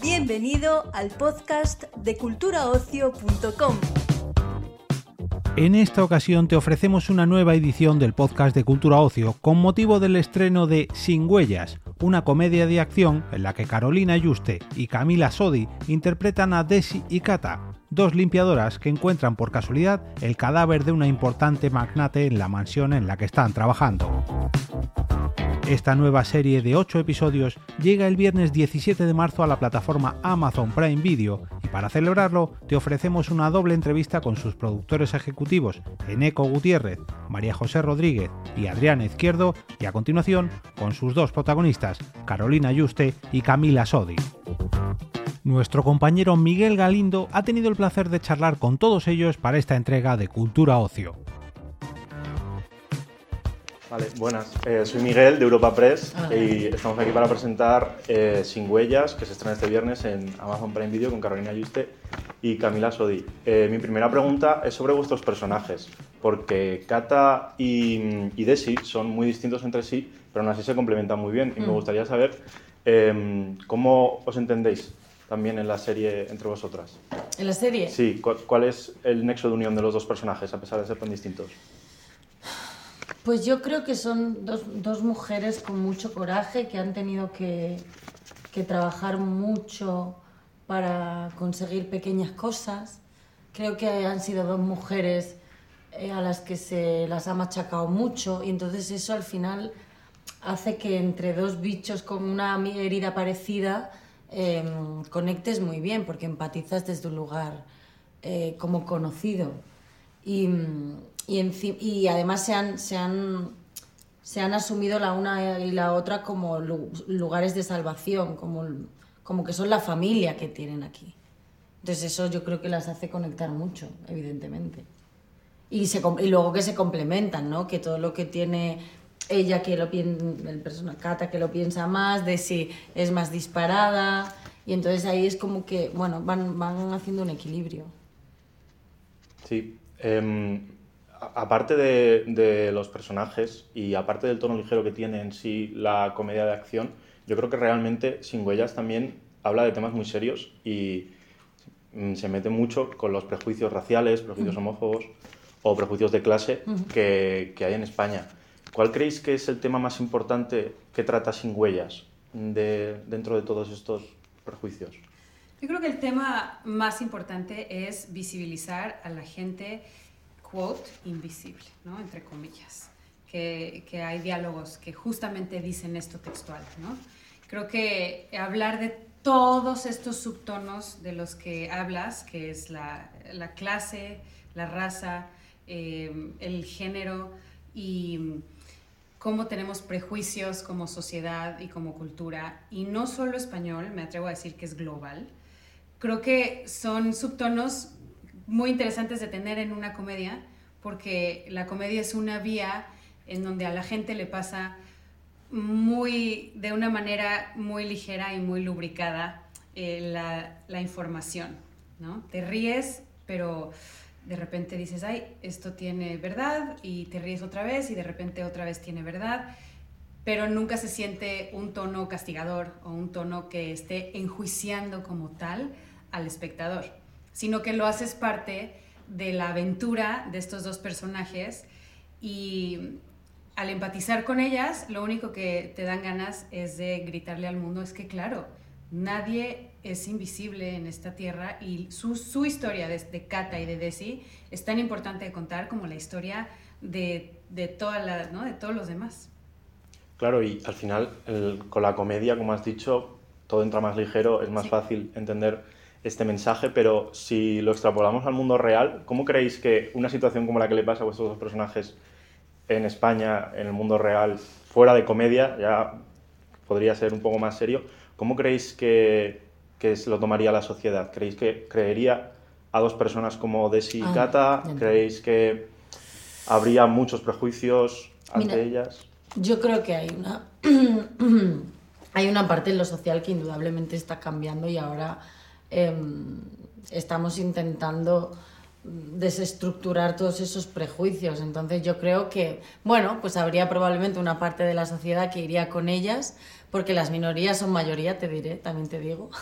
Bienvenido al podcast de culturaocio.com. En esta ocasión te ofrecemos una nueva edición del podcast de Cultura Ocio con motivo del estreno de Sin Huellas, una comedia de acción en la que Carolina Yuste y Camila Sodi interpretan a Desi y Kata, dos limpiadoras que encuentran por casualidad el cadáver de una importante magnate en la mansión en la que están trabajando. Esta nueva serie de 8 episodios llega el viernes 17 de marzo a la plataforma Amazon Prime Video y para celebrarlo te ofrecemos una doble entrevista con sus productores ejecutivos Eneco Gutiérrez, María José Rodríguez y Adrián Izquierdo y a continuación con sus dos protagonistas, Carolina Yuste y Camila Sodi. Nuestro compañero Miguel Galindo ha tenido el placer de charlar con todos ellos para esta entrega de Cultura Ocio. Vale, buenas. Eh, soy Miguel de Europa Press y estamos aquí para presentar eh, Sin Huellas, que se estrena este viernes en Amazon Prime Video con Carolina Yuste y Camila Sodi. Eh, mi primera pregunta es sobre vuestros personajes, porque Kata y, y, Desi son muy distintos entre sí, pero aún así se complementan muy bien. Y me gustaría saber em, cómo os entendéis también en la serie entre vosotras. ¿En la serie? Sí, ¿cuál, ¿cuál es el nexo de unión de los dos personajes, a pesar de ser tan distintos? Pues yo creo que son dos, dos mujeres con mucho coraje que han tenido que, que, trabajar mucho para conseguir pequeñas cosas. Creo que han sido dos mujeres eh, a las que se las ha machacado mucho y entonces eso al final hace que entre dos bichos con una herida parecida eh, conectes muy bien porque empatizas desde un lugar eh, como conocido. Y, y, además se han, se, han, se han asumido la una y la otra como lugares de salvación, como, como que son la familia que tienen aquí. Entonces eso yo creo que las hace conectar mucho, evidentemente. Y, y luego que se complementan, ¿no? Que todo lo que tiene ella que lo piensa, el persona Cata que lo piensa más, de si es más disparada. Y entonces ahí es como que, bueno, van, van haciendo un equilibrio. Sí. Eh, aparte de, de, los personajes y aparte del tono ligero que tiene en sí la comedia de acción, yo creo que realmente Sin Huellas también habla de temas muy serios y se mete mucho con los prejuicios raciales, prejuicios uh -huh. homófobos o prejuicios de clase uh -huh. que, que, hay en España. ¿Cuál creéis que es el tema más importante que trata Sin Huellas de, dentro de todos estos prejuicios? Yo creo que el tema más importante es visibilizar a la gente quote, invisible, ¿no? entre comillas, que, que, hay diálogos que justamente dicen esto textual. ¿no? Creo que hablar de todos estos subtonos de los que hablas, que es la, la clase, la raza, eh, el género y cómo tenemos prejuicios como sociedad y como cultura, y no solo español, me atrevo a decir que es global, creo que son subtonos muy interesantes de tener en una comedia, porque la comedia es una vía en donde a la gente le pasa muy, de una manera muy ligera y muy lubricada eh, la, la, información, ¿no? Te ríes, pero de repente dices, ay, esto tiene verdad, y te ríes otra vez, y de repente otra vez tiene verdad, pero nunca se siente un tono castigador o un tono que esté enjuiciando como tal al espectador sino que lo haces parte de la aventura de estos dos personajes y al empatizar con ellas, lo único que te dan ganas es de gritarle al mundo, es que claro, nadie es invisible en esta tierra y su, su historia de, de, Kata y de Desi es tan importante de contar como la historia de, de, toda la, ¿no? de todos los demás. Claro, y al final el, con la comedia, como has dicho, todo entra más ligero, es más sí. fácil entender este mensaje, pero si lo extrapolamos al mundo real, ¿cómo creéis que una situación como la que le pasa a vuestros dos personajes en España, en el mundo real, fuera de comedia, ya podría ser un poco más serio, ¿cómo creéis que, que se lo tomaría la sociedad? ¿Creéis que creería a dos personas como Desi y ah, Kata? ¿Creéis que habría muchos prejuicios ante Mira, ellas? Yo creo que hay una, hay una parte en lo social que indudablemente está cambiando y ahora eh, estamos intentando desestructurar todos esos prejuicios. Entonces yo creo que, bueno, pues habría probablemente una parte de la sociedad que iría con ellas, porque las minorías son mayoría, te diré, también te digo.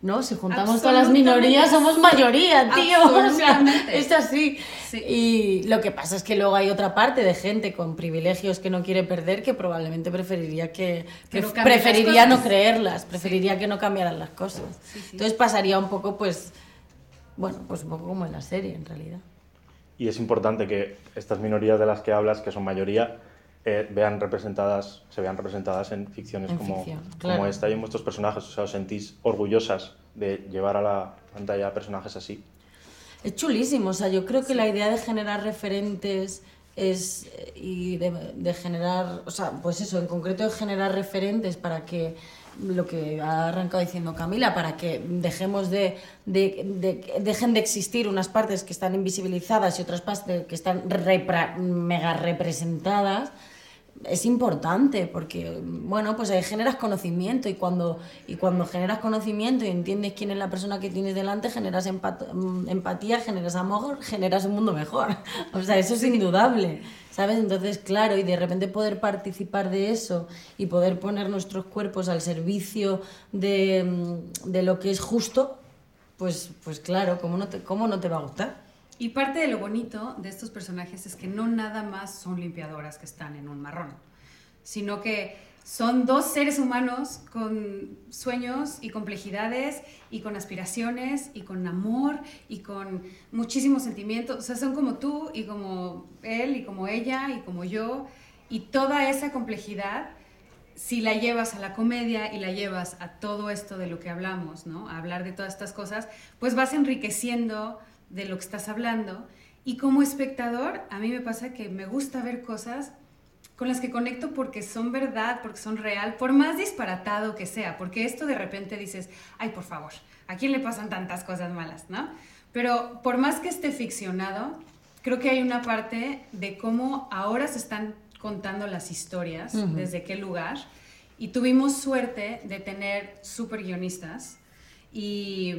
¿no? Si juntamos todas las minorías somos mayoría, tío. O sea, es así. Y lo que pasa es que luego hay otra parte de gente con privilegios que no quiere perder que probablemente preferiría que, preferiría no creerlas, preferiría que no cambiaran las cosas. Entonces pasaría un poco pues bueno, pues un poco como en la serie en realidad. Y es importante que estas minorías de las que hablas, que son mayoría, eh, vean representadas, se vean representadas en ficciones como, como esta y en vuestros personajes. O sea, os sentís orgullosas de llevar a la pantalla personajes así. Es chulísimo, o sea, yo creo que la idea de generar referentes es eh, y de, de, generar, o sea, pues eso, en concreto de generar referentes para que lo que ha arrancado diciendo Camila, para que dejemos de, de, dejen de existir unas partes que están invisibilizadas y otras partes que están mega representadas, es importante porque, bueno, pues generas conocimiento y cuando, y cuando generas conocimiento y entiendes quién es la persona que tienes delante, generas empatía, generas amor, generas un mundo mejor. O sea, eso es indudable. ¿Sabes? Entonces, claro, y de repente poder participar de eso y poder poner nuestros cuerpos al servicio de, mm, de lo que es justo, pues, pues claro, ¿cómo no, te, ¿cómo no te va a gustar? Y parte de lo bonito de estos personajes es que no nada más son limpiadoras que están en un marrón, sino que son dos seres humanos con sueños y complejidades y con aspiraciones y con amor y con muchísimos sentimientos. O sea, son como tú y como él y como ella y como yo. Y toda esa complejidad, si la llevas a la comedia y la llevas a todo esto de lo que hablamos, ¿no? A hablar de todas estas cosas, pues vas enriqueciendo de lo que estás hablando. Y como espectador, a mí me pasa que me gusta ver cosas con las que conecto porque son verdad, porque son real, por más disparatado que sea, porque esto de repente dices, ay, por favor, ¿a quién le pasan tantas cosas malas, no? Pero por más que esté ficcionado, creo que hay una parte de cómo ahora se están contando las historias, desde qué lugar, y tuvimos suerte de tener super guionistas y,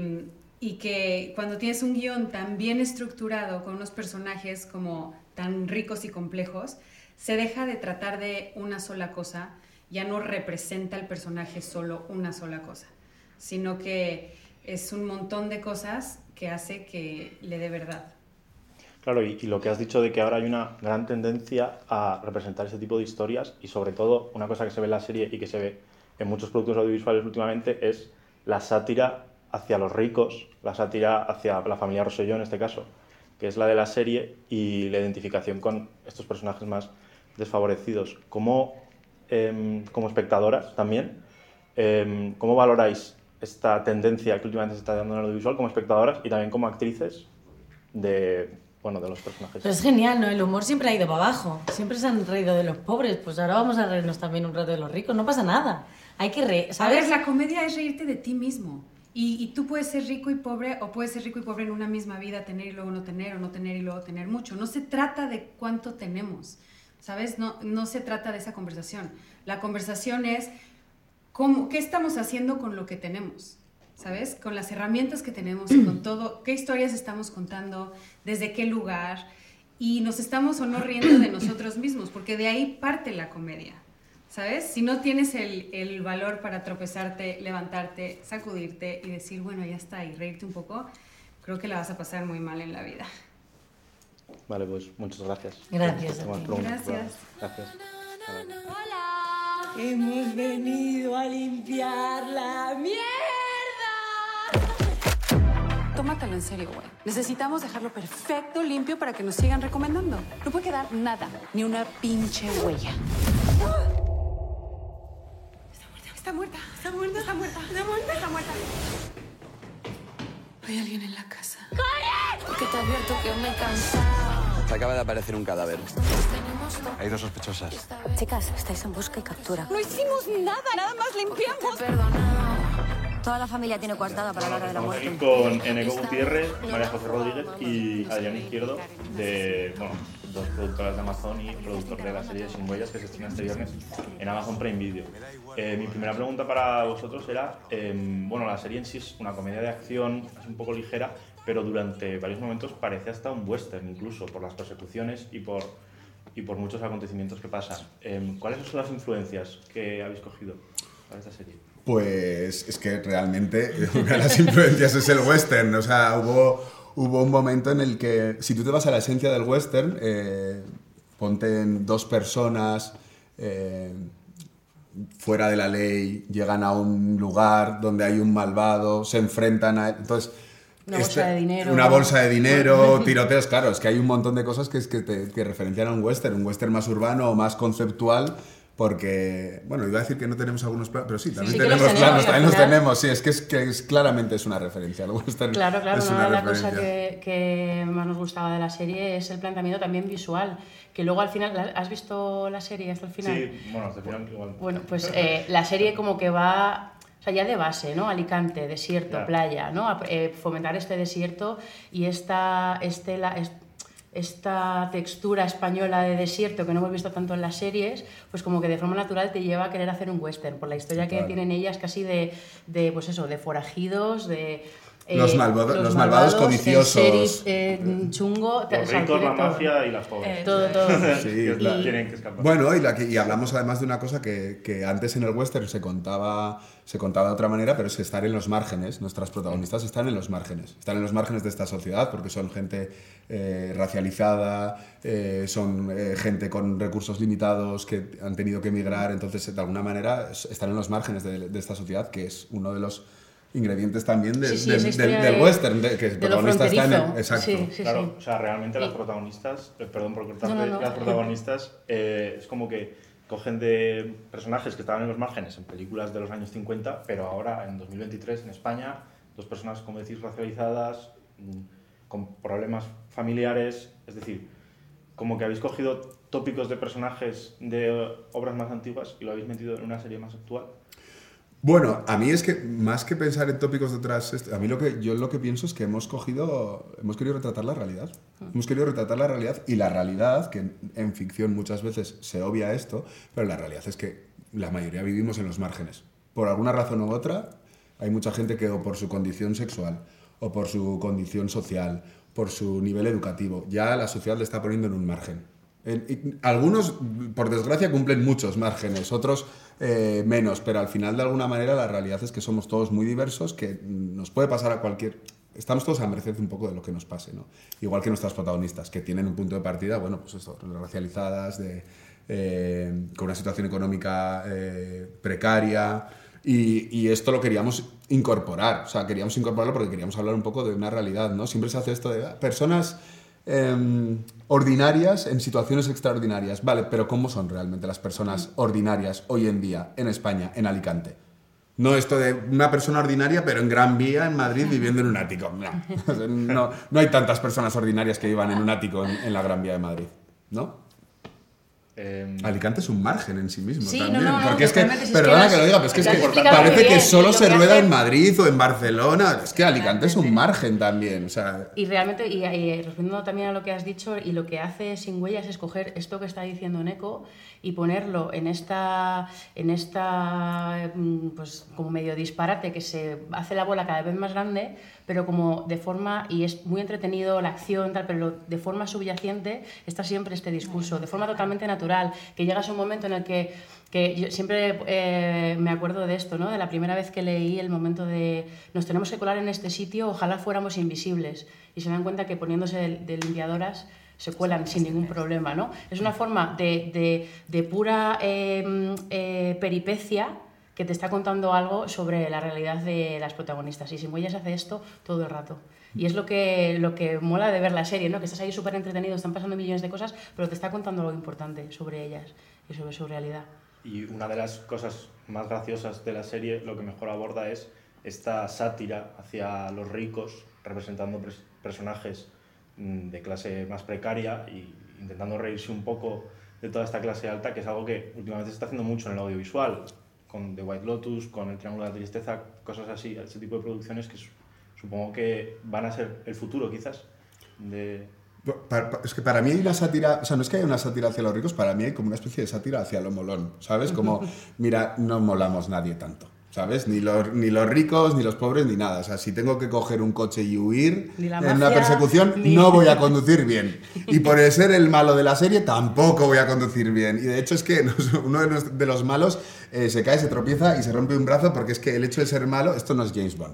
y que cuando tienes un guion tan bien estructurado, con unos personajes como tan ricos y complejos, se deja de tratar de una sola cosa, ya no representa el personaje solo una sola cosa, sino que es un montón de cosas que hace que le dé verdad. Claro, y, lo que has dicho de que ahora hay una gran tendencia a representar ese tipo de historias y sobre todo una cosa que se ve en la serie y que se ve en muchos productos audiovisuales últimamente es la sátira hacia los ricos, la sátira hacia la familia Rosselló en este caso, que es la de la serie y la identificación con estos personajes más desfavorecidos. ¿Cómo, em, como espectadoras también, em, cómo valoráis esta tendencia que últimamente se está dando en el audiovisual como espectadoras y también como actrices de, bueno, de los personajes? es genial, ¿no? El humor siempre ha ido para abajo. Siempre se han reído de los pobres. Pues ahora vamos a reírnos también un rato de los ricos. No pasa nada. Hay que reír. ¿Sabes? la comedia es reírte de ti mismo. Y, y, tú puedes ser rico y pobre o puedes ser rico y pobre en una misma vida, tener y luego no tener, o no tener y luego tener mucho. No se trata de cuánto tenemos. ¿Sabes? No, no se trata de esa conversación. La conversación es cómo, qué estamos haciendo con lo que tenemos, ¿sabes? Con las herramientas que tenemos con todo, qué historias estamos contando, desde qué lugar, y nos estamos o no riendo de nosotros mismos, porque de ahí parte la comedia. ¿Sabes? Si no tienes el, el valor para tropezarte, levantarte, sacudirte y decir, bueno, ya está, y reírte un poco, creo que la vas a pasar muy mal en la vida. Vale, pues muchas gracias. Gracias. Gracias. Gracias. Hola. Hemos venido a limpiar la mierda. Tómatelo en serio, güey. Necesitamos dejarlo perfecto, limpio, para que nos sigan recomendando. No puede quedar nada, ni una pinche huella. Está muerta, está muerta, está muerta, está muerta, está muerta. Hay alguien en la casa. ¡Corre! Porque te advierto que me he cansado. Se acaba de aparecer un cadáver. Hay dos sospechosas. Chicas, estáis en busca y captura. No hicimos nada, nada más limpiamos. Perdona. Toda la familia tiene coartada para la hora de la muerte. Con Eneco Gutiérrez, María José Rodríguez y Adrián Izquierdo, de, bueno, dos productoras de Amazon y productor de la serie Sin Huellas que se estrena este viernes en Amazon Prime Video. Eh, mi primera pregunta para vosotros era, em, bueno, la serie en sí es una comedia de acción, es un poco ligera, pero durante varios momentos parece hasta un western incluso, por las persecuciones y por, y por muchos acontecimientos que pasan. Em, ¿Cuáles son las influencias que habéis cogido para esta serie? Pues es que realmente una de las influencias es el western. O sea, hubo, hubo un momento en el que, si tú te vas a la esencia del western, eh, ponte en dos personas eh, fuera de la ley, llegan a un lugar donde hay un malvado, se enfrentan a... Entonces, Una bolsa de dinero. Una bolsa de dinero, tiroteos, claro, es que hay un montón de cosas que, es que, te, que referencian a un western, un western más urbano o más conceptual, porque, bueno, iba a decir que no tenemos algunos planos, pero sí, también sí tenemos los tenemos, planos, también los tenemos, sí, es que, es que es, claramente es una referencia al western. Claro, claro, es una de las cosas que, que más nos gustaba de la serie es el planteamiento también visual, que luego al final, ¿la- ¿has visto la serie hasta el final? Sí, bueno, hasta el final igual. Bueno, pues eh, la serie como que va, o sea, ya de base, ¿no? Alicante, desierto, Ya. playa, ¿no? A- eh, fomentar este desierto y esta, este, la- esta textura española de desierto que no hemos visto tanto en las series, pues como que de forma natural te lleva a querer hacer un western, por la historia que tienen ellas casi de, de pues eso, de forajidos, de... eh, Los malvado- los malvados el codiciosos. sheriff, eh, chungo, Los ricos, la mafia y las pobres. Eh, Todo, todo. Sí, la- tienen que escapar. Bueno, y, la que- y hablamos además de una cosa que, que antes en el western se contaba, se contaba de otra manera, pero es que estar en los márgenes, nuestras protagonistas están en los márgenes, están en los márgenes de esta sociedad porque son gente eh, racializada, eh, son eh, gente con recursos limitados que han tenido que emigrar, entonces de alguna manera es- están en los márgenes de, de esta sociedad, que es uno de los ingredientes también de- Sí, sí, del- esa del, de- western, de, que el de protagonista está en el-. Exacto. Sí, sí, claro, sí. o sea, realmente las protagonistas, eh, perdón por cortarte, No, no, no. las protagonistas eh, es como que cogen de personajes que estaban en los márgenes en películas de los años 50, pero ahora en 2023 en España, dos personas, como decís, racializadas, mm, con problemas familiares, es decir, como que habéis cogido tópicos de personajes de obras más antiguas y lo habéis metido en una serie más actual. Bueno, a mí es que más que pensar en tópicos detrás, a mí lo que yo lo que pienso es que hemos cogido, hemos querido retratar la realidad. Hemos querido retratar la realidad y la realidad, que en, en ficción muchas veces se obvia esto, pero la realidad es que la mayoría vivimos en los márgenes. Por alguna razón u otra, hay mucha gente que o por su condición sexual, o por su condición social, por su nivel educativo, ya la sociedad le está poniendo en un margen. Algunos, por desgracia, cumplen muchos márgenes, otros eh, menos, pero al final, de alguna manera, la realidad es que somos todos muy diversos, que nos puede pasar a cualquier... Estamos todos a merced un poco de lo que nos pase, ¿no? Igual que nuestras protagonistas, que tienen un punto de partida, bueno, pues eso, racializadas, eh, con una situación económica eh, precaria, y, y esto lo queríamos incorporar, o sea, queríamos incorporarlo porque queríamos hablar un poco de una realidad, ¿no? Siempre se hace esto de ah, personas em, ordinarias en situaciones extraordinarias. Vale, pero ¿cómo son realmente las personas ordinarias hoy en día en España, en Alicante? No esto de una persona ordinaria, pero en Gran Vía, en Madrid, viviendo en un ático. No, no, no hay tantas personas ordinarias que vivan en un ático en, en la Gran Vía de Madrid, ¿no? Eh, Alicante es un margen en sí mismo Sí, no, también. no, no, porque es que, es que perdona que lo diga, pero es que, es que parece que bien, solo y lo se que rueda hace- en Madrid o en Barcelona. Es que Alicante es un margen también. O sea, Y realmente, y, y respondiendo también a lo que has dicho, y lo que hace Sin Huellas es coger esto que está diciendo Neko y ponerlo en esta, en esta mm, pues como medio disparate que se hace la bola cada vez más grande, pero como de forma, y es muy entretenido la acción, tal, pero de forma subyacente está siempre este discurso, de forma totalmente natural, que llegas a un momento en el que siempre eh, me acuerdo de esto, ¿no? De la primera vez que leí el momento de nos tenemos que colar en este sitio, ojalá fuéramos invisibles. Y se dan cuenta que poniéndose de, limpiadoras se cuelan sin ningún problema, ¿no? Es una forma de, pura eh, eh, peripecia que te está contando algo sobre la realidad de las protagonistas. Y Sin Huellas hace esto todo el rato. Y es lo que, lo que mola de ver la serie, ¿no? Que estás ahí súper entretenido, están pasando millones de cosas, pero te está contando algo importante sobre ellas y sobre su realidad. Y una de las cosas más graciosas de la serie, lo que mejor aborda es esta sátira hacia los ricos, representando pres- personajes mm, de clase más precaria y intentando reírse un poco de toda esta clase alta, que es algo que últimamente se está haciendo mucho en el audiovisual, con The White Lotus, con El Triángulo de la Tristeza, cosas así, ese tipo de producciones que su- supongo que van a ser el futuro quizás de... Es que para mí hay una sátira, o sea, no es que haya una sátira hacia los ricos, para mí hay como una especie de sátira hacia lo molón, ¿sabes? Como, mira, no molamos nadie tanto. ¿Sabes? Ni los, ni los ricos, ni los pobres, ni nada. O sea, si tengo que coger un coche y huir en una mafia, persecución, ni- no voy a conducir bien. Y por ser el malo de la serie, tampoco voy a conducir bien. Y de hecho es que uno de los malos eh, se cae, se tropieza y se rompe un brazo porque es que el hecho de ser malo, esto no es James Bond.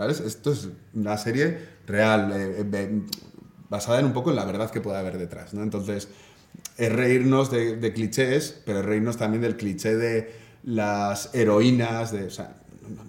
¿Sabes? Esto es una serie real, eh, eh, basada en un poco en la verdad que puede haber detrás. ¿no? Entonces, es reírnos de, clichés, pero es reírnos también del cliché de las heroínas, de,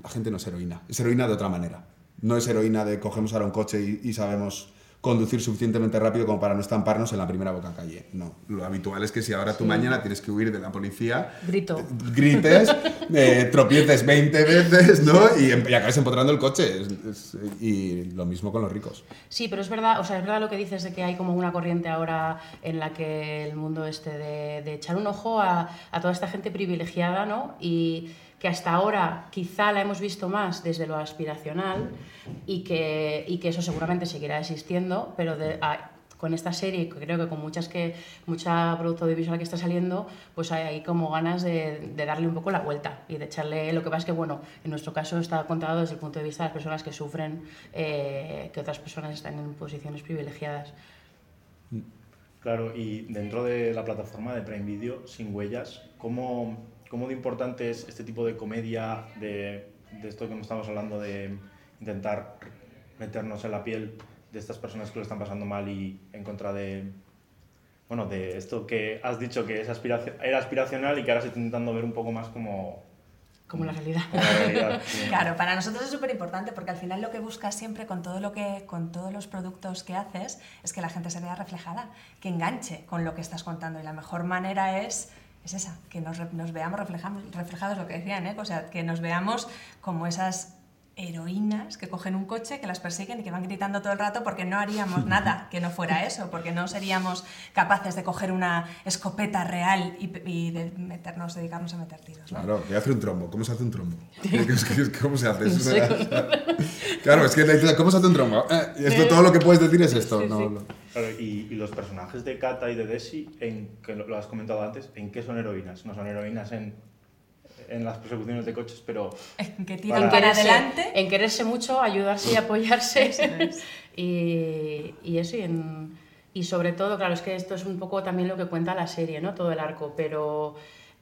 la gente no es heroína, es heroína de otra manera. No es heroína de cogemos ahora un coche y, y sabemos conducir suficientemente rápido como para no estamparnos en la primera boca calle. No, lo habitual es que si ahora tú Sí. mañana tienes que huir de la policía, Grito. grites, eh, tropieces 20 veces, ¿no? Y, em- y acabes empotrando el coche. Es- es- y lo mismo con los ricos. Sí, pero es verdad, o sea, es verdad lo que dices de que hay como una corriente ahora en la que el mundo este de, de echar un ojo a, a toda esta gente privilegiada, ¿no? Y que hasta ahora quizá la hemos visto más desde lo aspiracional y que, y que eso seguramente seguirá existiendo, pero con esta serie, creo que con muchas que mucha producto audiovisual que está saliendo, pues hay, hay como ganas de, de darle un poco la vuelta y de echarle. Lo que pasa es que, bueno, en nuestro caso está contado desde el punto de vista de las personas que sufren eh, que otras personas están en posiciones privilegiadas. Claro, y dentro de la plataforma de Prime Video, sin huellas, ¿cómo, cómo de importante es este tipo de comedia, de, de esto que nos estamos hablando, de intentar meternos en la piel de estas personas que lo están pasando mal y en contra de, bueno, de esto que has dicho que es aspiraci- era aspiracional y que ahora se está intentando ver un poco más como... Como la realidad. como la realidad, sí. Claro, para nosotros es súper importante porque al final lo que buscas siempre con todo lo que con todos los productos que haces es que la gente se vea reflejada, que enganche con lo que estás contando y la mejor manera es es esa, que nos, nos veamos reflejamos- reflejados, lo que decían, ¿eh? o sea, que nos veamos como esas heroínas que cogen un coche, que las persiguen y que van gritando todo el rato porque no haríamos nada que no fuera eso, porque no seríamos capaces de coger una escopeta real y, y de meternos, dedicarnos a meter tiros. ¿no? Claro, a hacer un trombo. ¿Cómo se hace un trombo? Que- que- ¿Cómo se hace? Eso Claro, es que ¿cómo se hace un trombo? Eh, y esto, todo lo que puedes decir es esto. no, no. Claro, y, y los personajes de Kata y de Desi, en, que lo, lo has comentado antes, ¿en qué son heroínas? No son heroínas en, en las persecuciones de coches, pero... que tiran en para quererse, adelante. en quererse mucho, ayudarse y apoyarse. Eso es. y, y eso, y, en- y sobre todo, claro, es que esto es un poco también lo que cuenta la serie, ¿no? Todo el arco, pero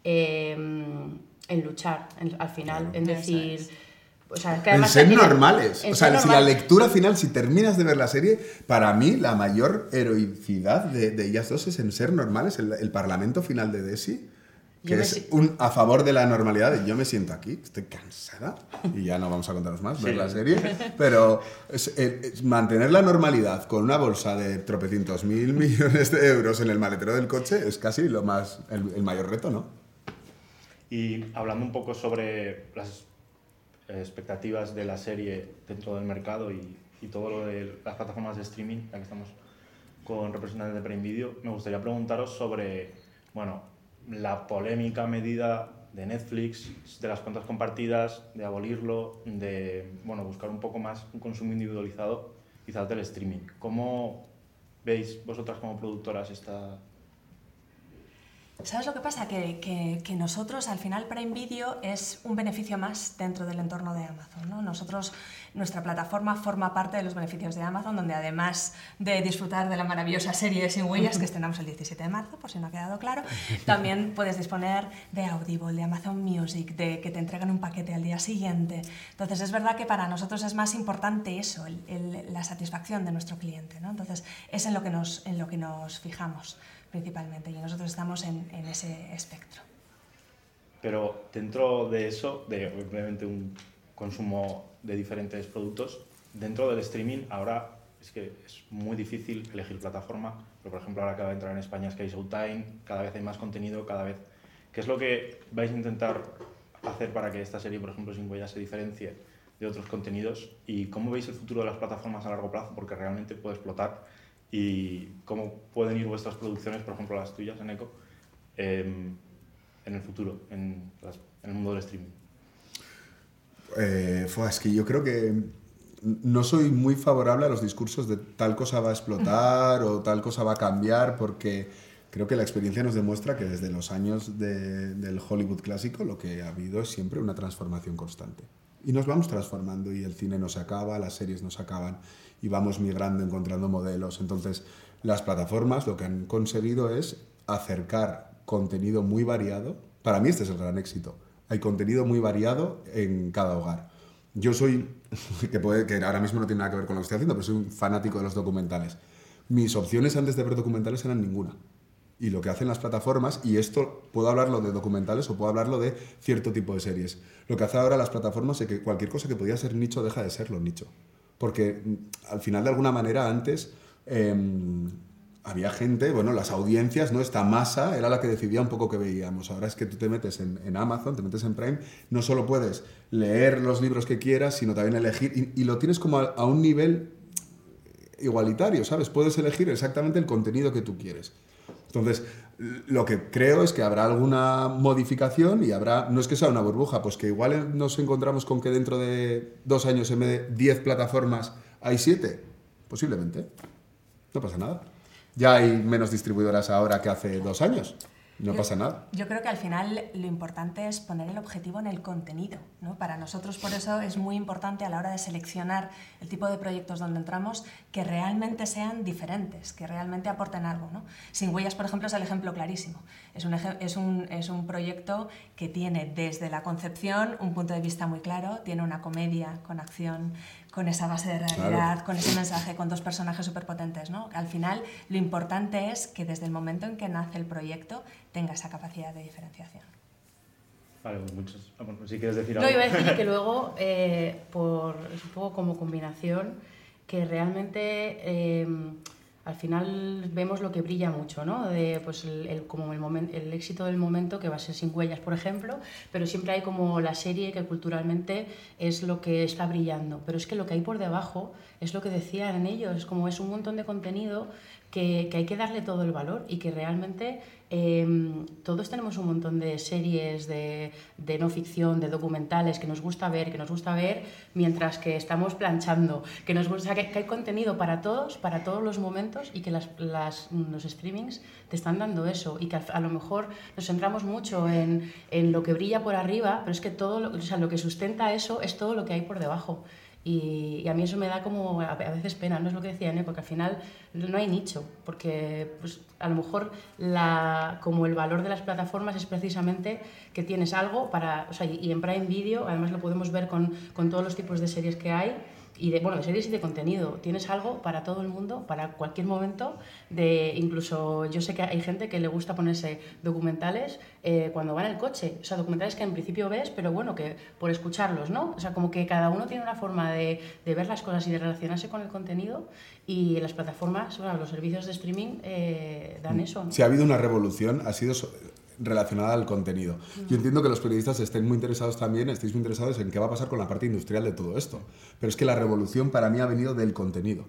eh, en luchar, en- al final, en Eso decir... es. O sea, que En ser normales. en O sea, ser si la lectura final, si terminas de ver la serie, para mí la mayor heroicidad de, de ellas dos es en ser normales. El, el parlamento final de Desi, que Yo es si- un, a favor de la normalidad. de Yo me siento aquí, estoy cansada, y ya no vamos a contaros más, ver Sí. la serie, pero es- es- es mantener la normalidad con una bolsa de tropecientos mil millones de euros en el maletero del coche es casi lo más, el, el mayor reto, ¿no? Y hablando un poco sobre las eh, expectativas de la serie dentro del mercado y, y todo lo de las plataformas de streaming, ya que estamos con representantes de Prime Video, me gustaría preguntaros sobre, bueno, la polémica medida de Netflix, de las cuentas compartidas, de abolirlo, de, bueno, buscar un poco más un consumo individualizado, quizás del streaming. ¿Cómo veis vosotras como productoras esta, ¿Sabes lo que pasa? Que, que- que nosotros, al final, Prime Video es un beneficio más dentro del entorno de Amazon. ¿no? Nosotros, nuestra plataforma forma parte de los beneficios de Amazon, donde además de disfrutar de la maravillosa serie de Sin Huellas, que estrenamos el 17 de marzo, por si no ha quedado claro, también puedes disponer de Audible, de Amazon Music, de que te entregan un paquete al día siguiente. Entonces, es verdad que para nosotros es más importante eso, el- el- la satisfacción de nuestro cliente. ¿no? Entonces, es en lo que nos, en lo que nos fijamos principalmente y nosotros estamos en, en ese espectro. Pero dentro de eso, de obviamente un consumo de diferentes productos, dentro del streaming ahora es que es muy difícil elegir plataforma. Pero por ejemplo ahora acaba de entrar en España Sky Showtime, cada vez hay más contenido, cada vez... ¿Qué es lo que vais a intentar hacer para que esta serie, por ejemplo, Sin Huellas, se diferencie de otros contenidos? ¿Y cómo veis el futuro de las plataformas a largo plazo? Porque realmente puede explotar. ¿Y cómo pueden ir vuestras producciones, por ejemplo las tuyas en Eco, em, en el futuro, en, las- en el mundo del streaming? Eh, es que yo creo que no soy muy favorable a los discursos de tal cosa va a explotar o tal cosa va a cambiar porque creo que la experiencia nos demuestra que desde los años de- del Hollywood clásico lo que ha habido es siempre una transformación constante. Y nos vamos transformando y el cine no se acaba, las series no se acaban y vamos migrando, encontrando modelos. Entonces, las plataformas lo que han conseguido es acercar contenido muy variado. Para mí este es el gran éxito. Hay contenido muy variado en cada hogar. Yo soy, que, puede, que ahora mismo no tiene nada que ver con lo que estoy haciendo, pero soy un fanático de los documentales. Mis opciones antes de ver documentales eran ninguna. Y lo que hacen las plataformas, y esto puedo hablarlo de documentales o puedo hablarlo de cierto tipo de series. Lo que hace ahora las plataformas es que cualquier cosa que podía ser nicho deja de serlo nicho. Porque mm, al final, de alguna manera, antes em, había gente, bueno, las audiencias, ¿no? Esta masa era la que decidía un poco qué veíamos. Ahora es que tú te metes en, en Amazon, te metes en Prime, no solo puedes leer los libros que quieras, sino también elegir, y, y lo tienes como a, a un nivel igualitario, ¿sabes? Puedes elegir exactamente el contenido que tú quieres. Entonces, lo que creo es que habrá alguna modificación y habrá, no es que sea una burbuja, pues que igual nos encontramos con que dentro de dos años en vez de 10 plataformas hay 7, posiblemente. No pasa nada. Ya hay menos distribuidoras ahora que hace dos años. No Yo- pasa nada. Yo creo que al final lo importante es poner el objetivo en el contenido. ¿no? Para nosotros por eso es muy importante a la hora de seleccionar el tipo de proyectos donde entramos que realmente sean diferentes, que realmente aporten algo. ¿no? Sin huellas, por ejemplo, es el ejemplo clarísimo. Es un, es, un, es un proyecto que tiene desde la concepción un punto de vista muy claro, tiene una comedia con acción, con esa base de realidad, Claro. con ese mensaje, con dos personajes superpotentes. ¿no? Al final, lo importante es que desde el momento en que nace el proyecto tenga esa capacidad de diferenciación. Vale, pues muchos. ah, bueno, si quieres decir No, algo. iba a decir que luego, eh, por, es un poco como combinación, que realmente eh, al final vemos lo que brilla mucho, ¿no? De, pues el, el- como el, momen- el éxito del momento, que va a ser Sin Huellas, por ejemplo, pero siempre hay como la serie que culturalmente es lo que está brillando. Pero es que lo que hay por debajo es lo que decían en ellos, es como es un montón de contenido que, que hay que darle todo el valor y que realmente eh, todos tenemos un montón de series de, de no ficción, de documentales que nos gusta ver, que nos gusta ver mientras que estamos planchando, que nos gusta que, hay contenido para todos, para todos los momentos y que las, las- los streamings te están dando eso y que a, lo mejor nos centramos mucho en, en lo que brilla por arriba, pero es que todo o sea, lo que sustenta eso es todo lo que hay por debajo. Y, y a mí eso me da como a, veces pena, no es lo que decía Neko, que al final no hay nicho, porque pues, a lo mejor la, como el valor de las plataformas es precisamente que tienes algo para, o sea, y en Prime Video además lo podemos ver con, con todos los tipos de series que hay, y de, bueno, de series y de contenido. Tienes algo para todo el mundo, para cualquier momento. De, incluso yo sé que hay gente que le gusta ponerse documentales eh, cuando va en el coche. O sea, documentales que en principio ves, pero bueno, que por escucharlos, ¿no? O sea, como que cada uno tiene una forma de, de ver las cosas y de relacionarse con el contenido. Y las plataformas, bueno, los servicios de streaming eh, dan eso. ¿no? Si ha habido una revolución, ha sido relacionada al contenido. Yo entiendo que los periodistas estén muy interesados también, estéis muy interesados en qué va a pasar con la parte industrial de todo esto. Pero es que la revolución para mí ha venido del contenido.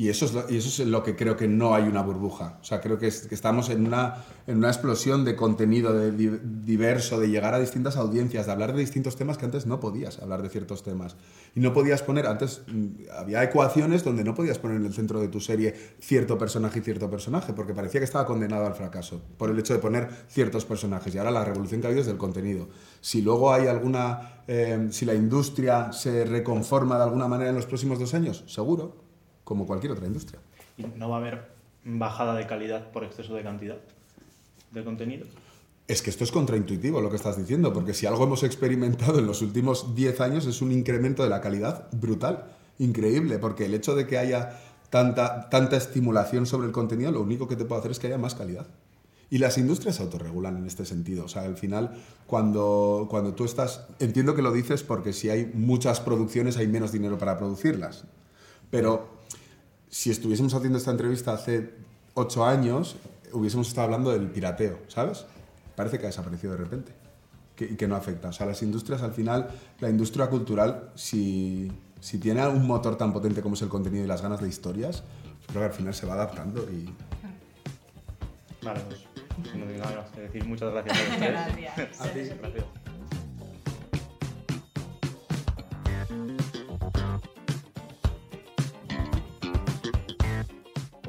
Y eso, es lo, lo que creo que no hay una burbuja. O sea, creo que, es- que estamos en una, en una explosión de contenido diverso, de llegar a distintas audiencias, de hablar de distintos temas que antes no podías hablar de ciertos temas. Y no podías poner, antes mm, había ecuaciones donde no podías poner en el centro de tu serie cierto personaje y cierto personaje, porque parecía que estaba condenado al fracaso por el hecho de poner ciertos personajes. Y ahora la revolución que ha habido es del contenido. Si luego hay alguna, eh, si la industria se reconforma de alguna manera en los próximos dos años, seguro, como cualquier otra industria. ¿Y no va a haber bajada de calidad por exceso de cantidad de contenido? Es que esto es contraintuitivo lo que estás diciendo, porque si algo hemos experimentado en los últimos 10 años es un incremento de la calidad brutal, increíble, porque el hecho de que haya tanta, tanta estimulación sobre el contenido, lo único que te puede hacer es que haya más calidad. Y las industrias se autorregulan en este sentido. O sea, al final, cuando, cuando tú estás... Entiendo que lo dices porque si hay muchas producciones hay menos dinero para producirlas. Pero si estuviésemos haciendo esta entrevista hace ocho años, hubiésemos estado hablando del pirateo, ¿sabes? Parece que ha desaparecido de repente que- y que no afecta. O sea, las industrias, al final, la industria cultural, si, si tiene un motor tan potente como es el contenido y las ganas de historias, creo que al final se va adaptando y... Vale, pues no tengo nada más que decir. Muchas gracias a ustedes. Gracias. A ti, gracias.